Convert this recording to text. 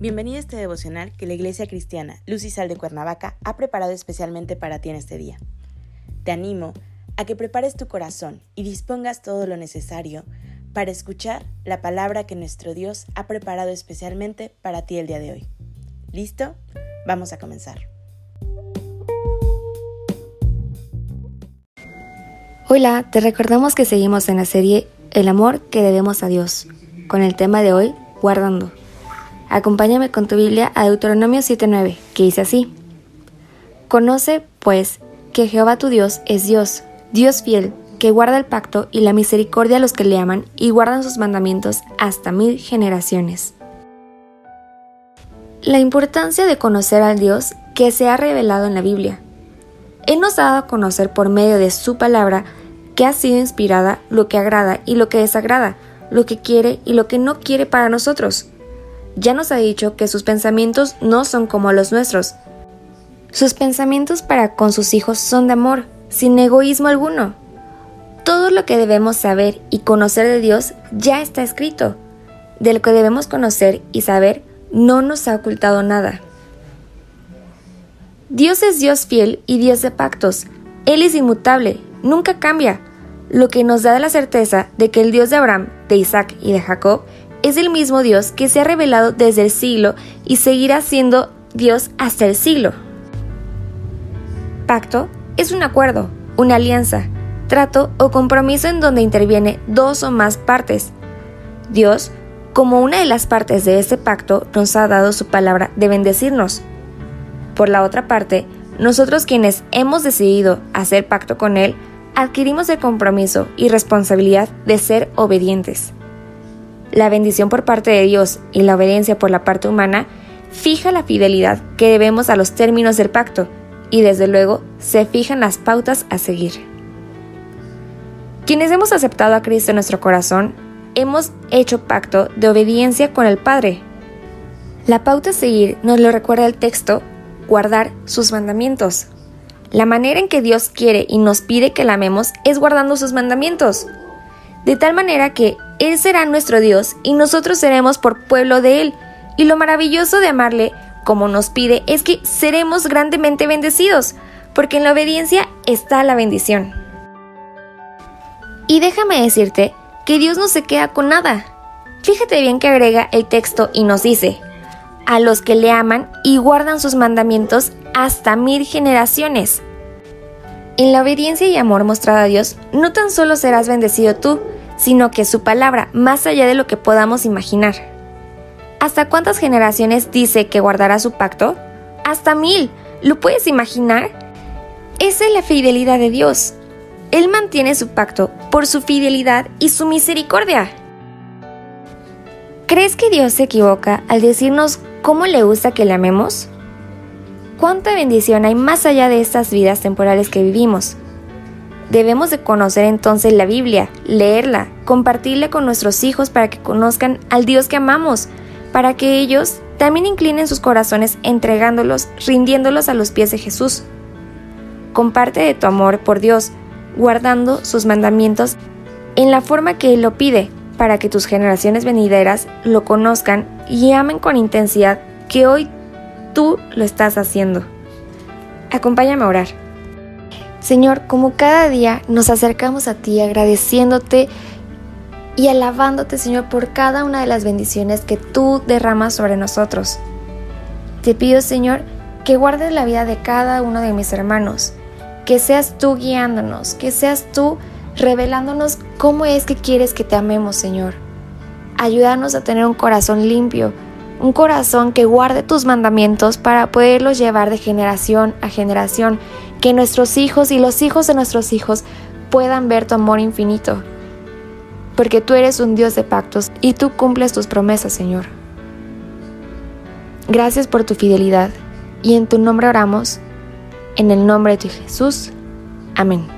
Bienvenido a este devocional que la Iglesia Cristiana Luz y Sal de Cuernavaca ha preparado especialmente para ti en este día. Te animo a que prepares tu corazón y dispongas todo lo necesario para escuchar la palabra que nuestro Dios ha preparado especialmente para ti el día de hoy. ¿Listo? Vamos a comenzar. Hola, te recordamos que seguimos en la serie El amor que debemos a Dios, con el tema de hoy, guardando. Acompáñame con tu Biblia a Deuteronomio 7:9, que dice así. Conoce, pues, que Jehová tu Dios es Dios, Dios fiel, que guarda el pacto y la misericordia a los que le aman y guardan sus mandamientos hasta mil generaciones. La importancia de conocer al Dios que se ha revelado en la Biblia. Él nos ha dado a conocer por medio de su palabra que ha sido inspirada lo que agrada y lo que desagrada, lo que quiere y lo que no quiere para nosotros ya nos ha dicho que sus pensamientos no son como los nuestros. Sus pensamientos para con sus hijos son de amor, sin egoísmo alguno. Todo lo que debemos saber y conocer de Dios ya está escrito. De lo que debemos conocer y saber no nos ha ocultado nada. Dios es Dios fiel y Dios de pactos. Él es inmutable, nunca cambia, lo que nos da la certeza de que el Dios de Abraham, de Isaac y de Jacob es el mismo Dios que se ha revelado desde el siglo y seguirá siendo Dios hasta el siglo. Pacto es un acuerdo, una alianza, trato o compromiso en donde interviene dos o más partes. Dios, como una de las partes de ese pacto, nos ha dado su palabra de bendecirnos. Por la otra parte, nosotros quienes hemos decidido hacer pacto con Él, adquirimos el compromiso y responsabilidad de ser obedientes. La bendición por parte de Dios y la obediencia por la parte humana fija la fidelidad que debemos a los términos del pacto y desde luego se fijan las pautas a seguir. Quienes hemos aceptado a Cristo en nuestro corazón, hemos hecho pacto de obediencia con el Padre. La pauta a seguir nos lo recuerda el texto, guardar sus mandamientos. La manera en que Dios quiere y nos pide que la amemos es guardando sus mandamientos de tal manera que Él será nuestro Dios y nosotros seremos por pueblo de Él. Y lo maravilloso de amarle, como nos pide, es que seremos grandemente bendecidos, porque en la obediencia está la bendición. Y déjame decirte que Dios no se queda con nada. Fíjate bien que agrega el texto y nos dice, a los que le aman y guardan sus mandamientos hasta mil generaciones. En la obediencia y amor mostrado a Dios, no tan solo serás bendecido tú, sino que su palabra, más allá de lo que podamos imaginar. ¿Hasta cuántas generaciones dice que guardará su pacto? Hasta mil. ¿Lo puedes imaginar? Esa es la fidelidad de Dios. Él mantiene su pacto por su fidelidad y su misericordia. ¿Crees que Dios se equivoca al decirnos cómo le gusta que le amemos? ¿Cuánta bendición hay más allá de estas vidas temporales que vivimos? Debemos de conocer entonces la Biblia, leerla, compartirla con nuestros hijos para que conozcan al Dios que amamos, para que ellos también inclinen sus corazones entregándolos, rindiéndolos a los pies de Jesús. Comparte de tu amor por Dios, guardando sus mandamientos en la forma que Él lo pide, para que tus generaciones venideras lo conozcan y amen con intensidad que hoy tú lo estás haciendo. Acompáñame a orar. Señor, como cada día nos acercamos a ti agradeciéndote y alabándote, Señor, por cada una de las bendiciones que tú derramas sobre nosotros. Te pido, Señor, que guardes la vida de cada uno de mis hermanos, que seas tú guiándonos, que seas tú revelándonos cómo es que quieres que te amemos, Señor. Ayúdanos a tener un corazón limpio, un corazón que guarde tus mandamientos para poderlos llevar de generación a generación, que nuestros hijos y los hijos de nuestros hijos puedan ver tu amor infinito. Porque tú eres un Dios de pactos y tú cumples tus promesas, Señor. Gracias por tu fidelidad y en tu nombre oramos, en el nombre de Jesús. Amén.